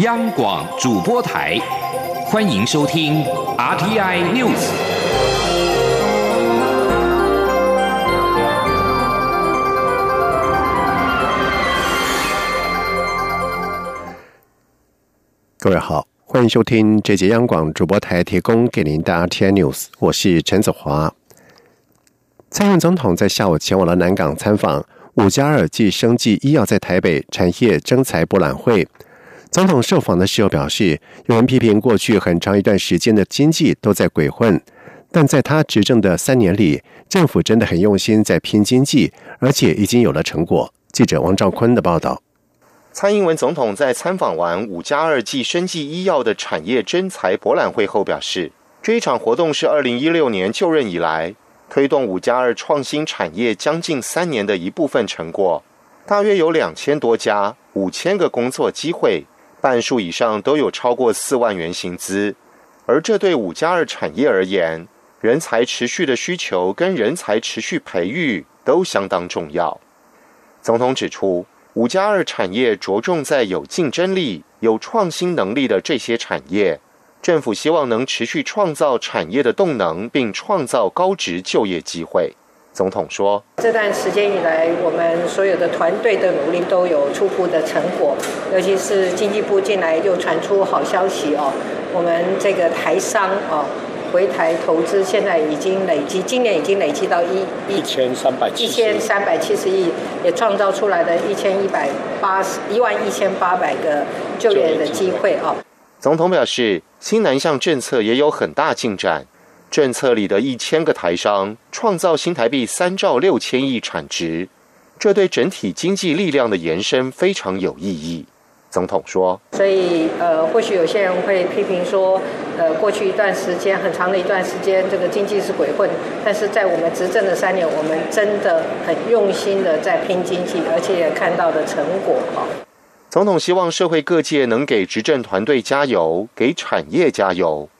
央广主播台，欢迎收听 RTI News。各位好，欢迎收听这节央广主播台提供给您的 RTI News，我是陈子华。蔡英总统在下午前往了南港参访五加二暨生技医药在台北产业征才博览会。总统受访的时候表示，有人批评过去很长一段时间的经济都在鬼混，但在他执政的三年里，政府真的很用心在拼经济，而且已经有了成果。记者王兆坤的报道。蔡英文总统在参访完五加二暨生技医药的产业征才博览会后表示，这一场活动是二零一六年就任以来推动五加二创新产业将近三年的一部分成果，大约有两千多家、五千个工作机会。半数以上都有超过四万元薪资，而这对五加二产业而言，人才持续的需求跟人才持续培育都相当重要。总统指出，五加二产业着重在有竞争力、有创新能力的这些产业，政府希望能持续创造产业的动能，并创造高值就业机会。总统说：“这段时间以来，我们所有的团队的努力都有初步的成果，尤其是经济部进来又传出好消息哦，我们这个台商哦回台投资，现在已经累积，今年已经累积到一一千三百一千三百七十亿，也创造出来的一千一百八十一万一千八百个就业的机会哦。”总统表示，新南向政策也有很大进展。政策里的一千个台商创造新台币三兆六千亿产值，这对整体经济力量的延伸非常有意义。总统说：“所以，呃，或许有些人会批评说，呃，过去一段时间很长的一段时间，这个经济是鬼混。但是在我们执政的三年，我们真的很用心的在拼经济，而且也看到的成果。”哈，总统希望社会各界能给执政团队加油，给产业加油。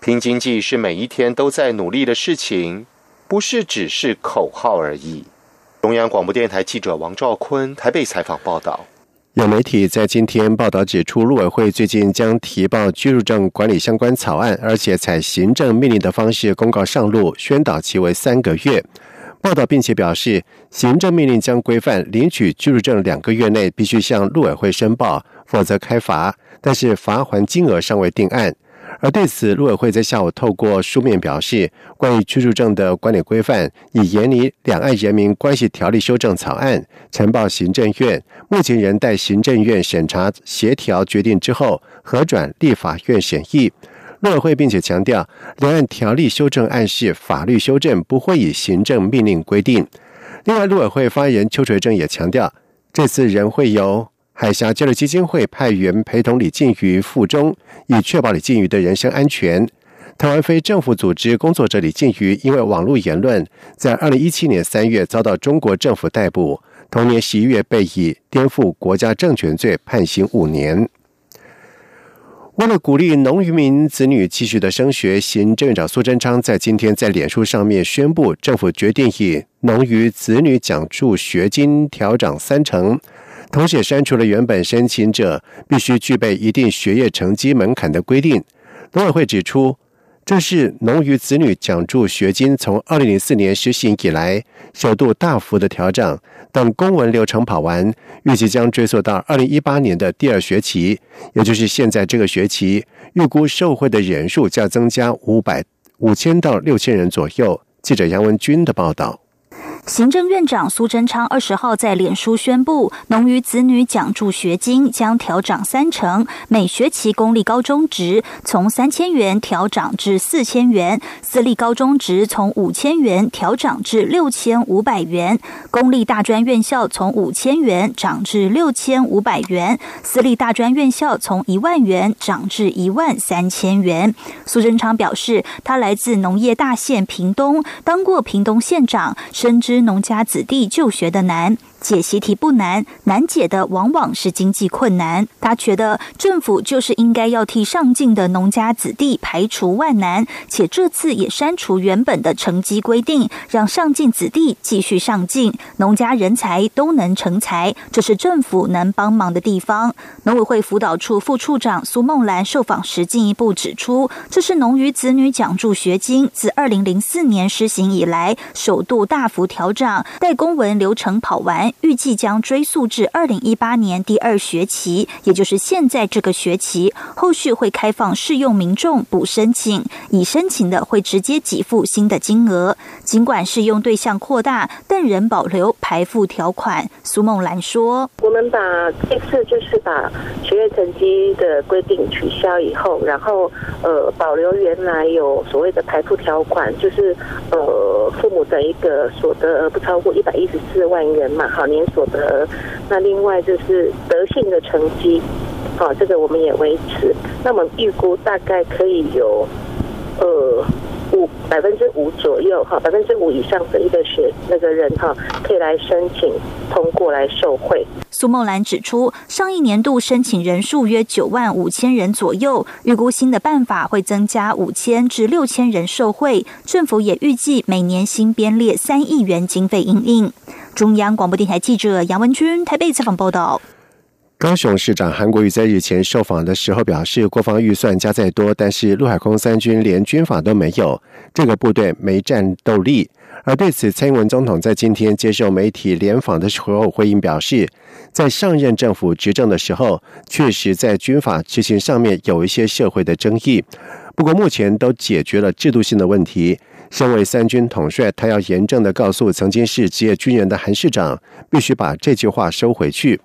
拼经济是每一天都在努力的事情，不是只是口号而已。中央广播电台记者王兆坤台北采访报道。有媒体在今天报道指出，陆委会最近将提报居住证管理相关草案，而且采行政命令的方式公告上路，宣导期为三个月。报道并且表示，行政命令将规范领取居住证两个月内必须向陆委会申报，否则开罚，但是罚还金额尚未定案。而对此，陆委会在下午透过书面表示，关于居住证的管理规范，已研拟《两岸人民关系条例》修正草案，呈报行政院，目前仍待行政院审查协调决定之后，核转立法院审议。陆委会并且强调，《两岸条例》修正案是法律修正，不会以行政命令规定。另外，陆委会发言人邱垂正也强调，这次仍会由。海峡交流基金会派员陪同李静瑜赴中，以确保李静瑜的人身安全。台湾非政府组织工作者李静瑜因为网络言论，在二零一七年三月遭到中国政府逮捕，同年十一月被以颠覆国家政权罪判刑五年。为了鼓励农渔民子女继续的升学，行政院长苏贞昌在今天在脸书上面宣布，政府决定以农渔子女奖助学金调涨三成。同时也删除了原本申请者必须具备一定学业成绩门槛的规定。农委会指出，这是农渔子女奖助学金从二零零四年实行以来首度大幅的调整。等公文流程跑完，预计将追溯到二零一八年的第二学期，也就是现在这个学期，预估受惠的人数将增加五百五千到六千人左右。记者杨文军的报道。行政院长苏贞昌二十号在脸书宣布，农渔子女奖助学金将调涨三成，每学期公立高中值从三千元调涨至四千元，私立高中值从五千元调涨至六千五百元，公立大专院校从五千元涨至六千五百元，私立大专院校从一万元涨至一万三千元。苏贞昌表示，他来自农业大县屏东，当过屏东县长，深知。农家子弟就学的难，解习题不难，难解的往往是经济困难。他觉得政府就是应该要替上进的农家子弟排除万难，且这次也删除原本的成绩规定，让上进子弟继续上进，农家人才都能成才，这是政府能帮忙的地方。农委会辅导处副处长苏梦兰受访时进一步指出，这是农渔子女奖助学金自二零零四年施行以来首度大幅调涨，待公文流程跑完。预计将追溯至二零一八年第二学期，也就是现在这个学期。后续会开放适用民众补申请，已申请的会直接给付新的金额。尽管适用对象扩大，但仍保留排付条款。苏梦兰说：“我们把这次就是把学业成绩的规定取消以后，然后呃保留原来有所谓的排付条款，就是呃父母的一个所得不超过一百一十四万元嘛。”好年所得，那另外就是德性的成绩，好，这个我们也维持。那么预估大概可以有，呃，五百分之五左右，哈，百分之五以上的一个学那个人哈，可以来申请通过来受惠。苏梦兰指出，上一年度申请人数约九万五千人左右，预估新的办法会增加五千至六千人受惠。政府也预计每年新编列三亿元经费应应。中央广播电台记者杨文君台北采访报道。高雄市长韩国瑜在日前受访的时候表示，国防预算加再多，但是陆海空三军连军法都没有，这个部队没战斗力。而对此，蔡英文总统在今天接受媒体联访的时候回应表示，在上任政府执政的时候，确实在军法执行上面有一些社会的争议，不过目前都解决了制度性的问题。身为三军统帅，他要严正的告诉曾经是职业军人的韩市长，必须把这句话收回去。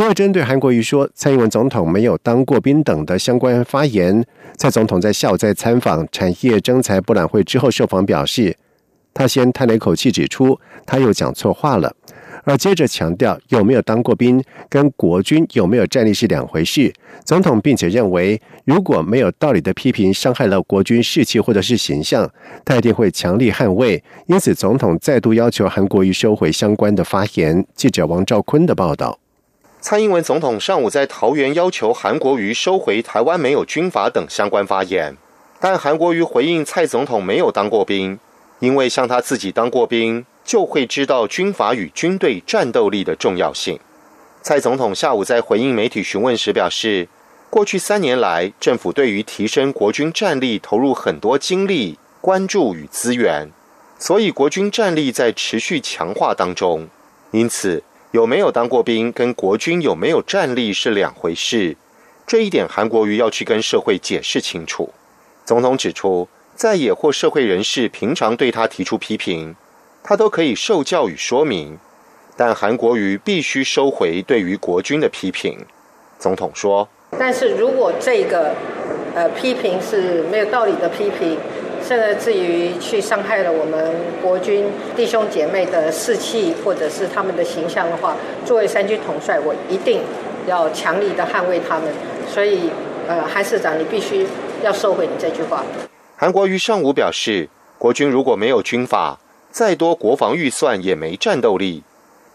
另外，针对韩国瑜说蔡英文总统没有当过兵等的相关发言，蔡总统在下午在参访产业征才博览会之后受访表示，他先叹了一口气，指出他又讲错话了。而接着强调，有没有当过兵跟国军有没有战力是两回事。总统并且认为，如果没有道理的批评伤害了国军士气或者是形象，他一定会强力捍卫。因此，总统再度要求韩国瑜收回相关的发言。记者王兆坤的报道。蔡英文总统上午在桃园要求韩国瑜收回台湾没有军阀等相关发言，但韩国瑜回应蔡总统没有当过兵，因为像他自己当过兵。就会知道军阀与军队战斗力的重要性。蔡总统下午在回应媒体询问时表示，过去三年来，政府对于提升国军战力投入很多精力、关注与资源，所以国军战力在持续强化当中。因此，有没有当过兵跟国军有没有战力是两回事。这一点，韩国瑜要去跟社会解释清楚。总统指出，在野或社会人士平常对他提出批评。他都可以受教与说明，但韩国瑜必须收回对于国军的批评。总统说：“但是如果这个呃批评是没有道理的批评，甚至于去伤害了我们国军弟兄姐妹的士气或者是他们的形象的话，作为三军统帅，我一定要强力的捍卫他们。所以，呃，韩市长，你必须要收回你这句话。”韩国瑜上午表示，国军如果没有军法。再多国防预算也没战斗力。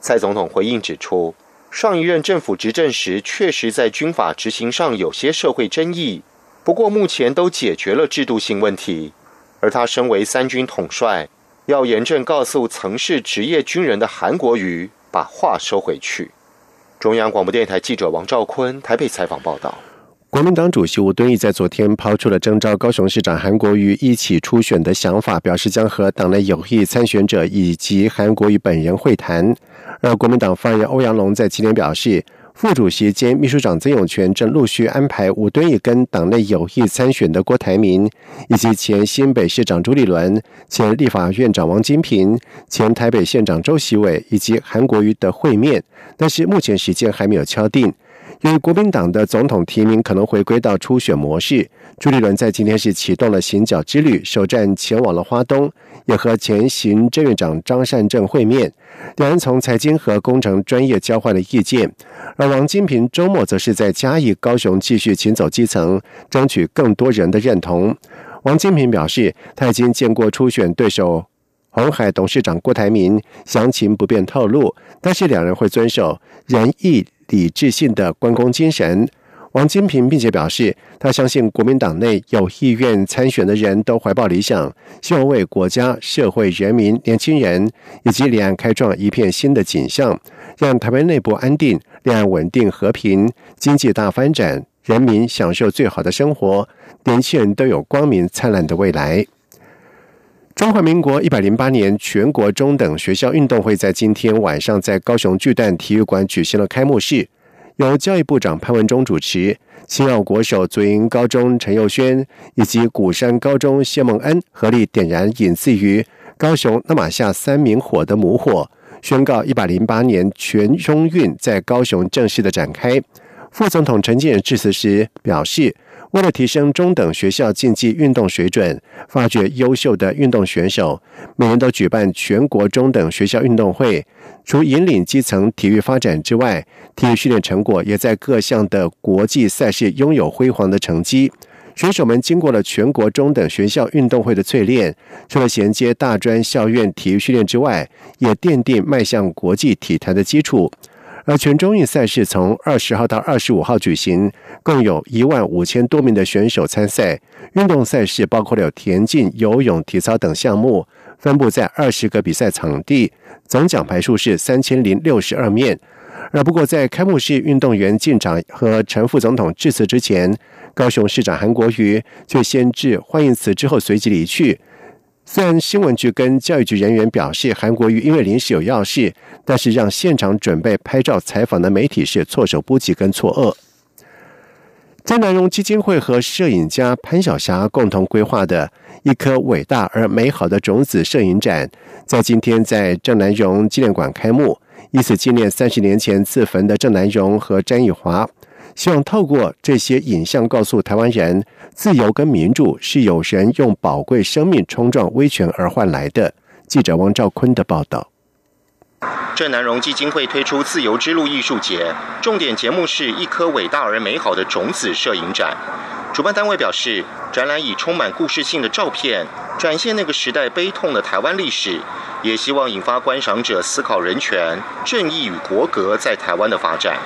蔡总统回应指出，上一任政府执政时确实在军法执行上有些社会争议，不过目前都解决了制度性问题。而他身为三军统帅，要严正告诉曾是职业军人的韩国瑜，把话收回去。中央广播电台记者王兆坤台北采访报道。国民党主席吴敦义在昨天抛出了征召高雄市长韩国瑜一起初选的想法，表示将和党内有意参选者以及韩国瑜本人会谈。而国民党发言人欧阳龙在今天表示，副主席兼秘书长曾永权正陆续安排吴敦义跟党内有意参选的郭台铭，以及前新北市长朱立伦、前立法院长王金平、前台北县长周习伟以及韩国瑜的会面，但是目前时间还没有敲定。由于国民党的总统提名可能回归到初选模式，朱立伦在今天是启动了行脚之旅，首站前往了花东，也和前行政院长张善政会面，两人从财经和工程专业交换了意见。而王金平周末则是在嘉义、高雄继续行走基层，争取更多人的认同。王金平表示，他已经见过初选对手。红海董事长郭台铭详情不便透露，但是两人会遵守仁义礼智信的关公精神。王金平并且表示，他相信国民党内有意愿参选的人都怀抱理想，希望为国家、社会、人民、年轻人以及两岸开创一片新的景象，让台湾内部安定、两岸稳定和平、经济大发展、人民享受最好的生活，年轻人都有光明灿烂的未来。中华民国一百零八年全国中等学校运动会在今天晚上在高雄巨蛋体育馆举行了开幕式。由教育部长潘文忠主持，青奥国手足营高中陈佑轩以及鼓山高中谢梦恩合力点燃引自于高雄那玛夏三明火的母火，宣告一百零八年全中运在高雄正式的展开。副总统陈建仁致辞时表示。为了提升中等学校竞技运动水准，发掘优秀的运动选手，每年都举办全国中等学校运动会。除引领基层体育发展之外，体育训练成果也在各项的国际赛事拥有辉煌的成绩。选手们经过了全国中等学校运动会的淬炼，除了衔接大专校院体育训练之外，也奠定迈向国际体坛的基础。而全中运赛事从二十号到二十五号举行，共有一万五千多名的选手参赛。运动赛事包括了田径、游泳、体操等项目，分布在二十个比赛场地，总奖牌数是三千零六十二面。而不过，在开幕式运动员进场和陈副总统致辞之前，高雄市长韩国瑜却先致欢迎词之后随即离去。虽然新闻局跟教育局人员表示，韩国瑜因为临时有要事，但是让现场准备拍照采访的媒体是措手不及跟错愕。张南荣基金会和摄影家潘晓霞共同规划的一颗伟大而美好的种子摄影展，在今天在郑南荣纪念馆开幕，以此纪念三十年前自焚的郑南荣和詹义华。希望透过这些影像，告诉台湾人，自由跟民主是有人用宝贵生命冲撞威权而换来的。记者王兆坤的报道。郑南荣基金会推出“自由之路”艺术节，重点节目是一颗伟大而美好的种子摄影展。主办单位表示，展览以充满故事性的照片，展现那个时代悲痛的台湾历史，也希望引发观赏者思考人权、正义与国格在台湾的发展。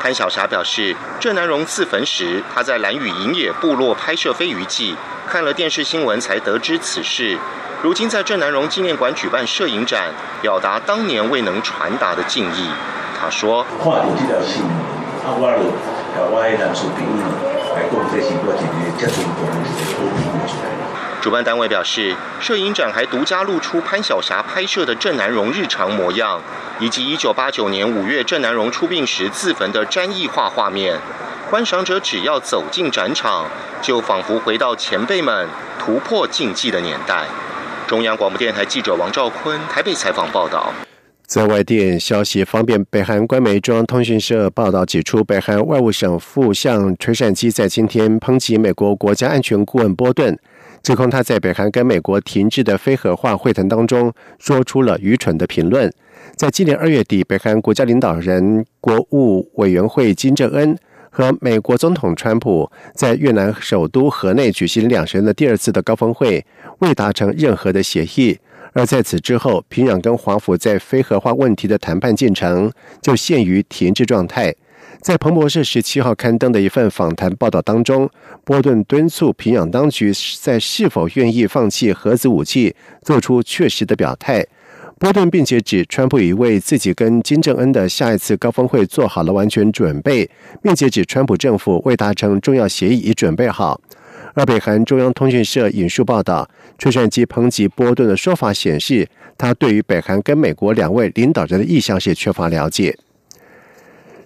潘晓霞表示，郑南荣自焚时，他在蓝屿营野部落拍摄飞鱼记，看了电视新闻才得知此事。如今在郑南荣纪念馆举办摄影展，表达当年未能传达的敬意。他说：“看到这条新闻，啊，我就甲我的男士朋友来讲，这是我一个接重大的一个鼓励。”主办单位表示，摄影展还独家露出潘晓霞拍摄的郑南荣日常模样，以及一九八九年五月郑南荣出殡时自焚的詹义画画面。观赏者只要走进展场，就仿佛回到前辈们突破禁忌的年代。中央广播电台记者王兆坤台北采访报道。在外电消息方面，北韩官媒中央通讯社报道指出，北韩外务省副相崔善基在今天抨击美国国家安全顾问波顿。指控他在北韩跟美国停滞的非核化会谈当中说出了愚蠢的评论。在今年二月底，北韩国家领导人、国务委员会金正恩和美国总统川普在越南首都河内举行两人的第二次的高峰会，未达成任何的协议。而在此之后，平壤跟华府在非核化问题的谈判进程就陷于停滞状态。在彭博社十七号刊登的一份访谈报道当中，波顿敦促平壤当局在是否愿意放弃核子武器做出确实的表态。波顿并且指，川普已为自己跟金正恩的下一次高峰会做好了完全准备，并且指川普政府未达成重要协议已准备好。而北韩中央通讯社引述报道，吹算机抨击波顿的说法显示，他对于北韩跟美国两位领导人的意向是缺乏了解。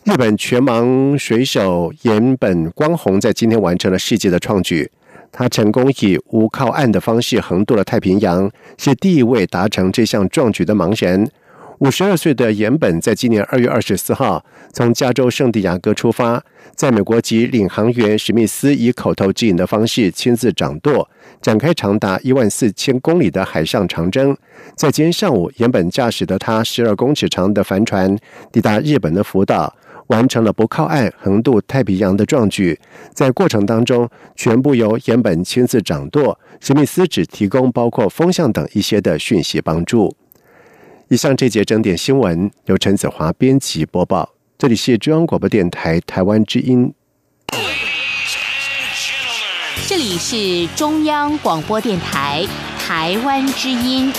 日本全盲水手岩本光弘在今天完成了世界的创举，他成功以无靠岸的方式横渡了太平洋，是第一位达成这项壮举的盲人。五十二岁的岩本在今年二月二十四号从加州圣地亚哥出发，在美国籍领航员史密斯以口头指引的方式亲自掌舵，展开长达一万四千公里的海上长征。在今天上午，岩本驾驶的他十二公尺长的帆船抵达日本的福岛。完成了不靠岸横渡太平洋的壮举。在过程当中，全部由岩本亲自掌舵，史密斯只提供包括风向等一些的讯息帮助。以上这节整点新闻由陈子华编辑播报，这里是中央广播电台台湾之音。这里是中央广播电台台湾之音。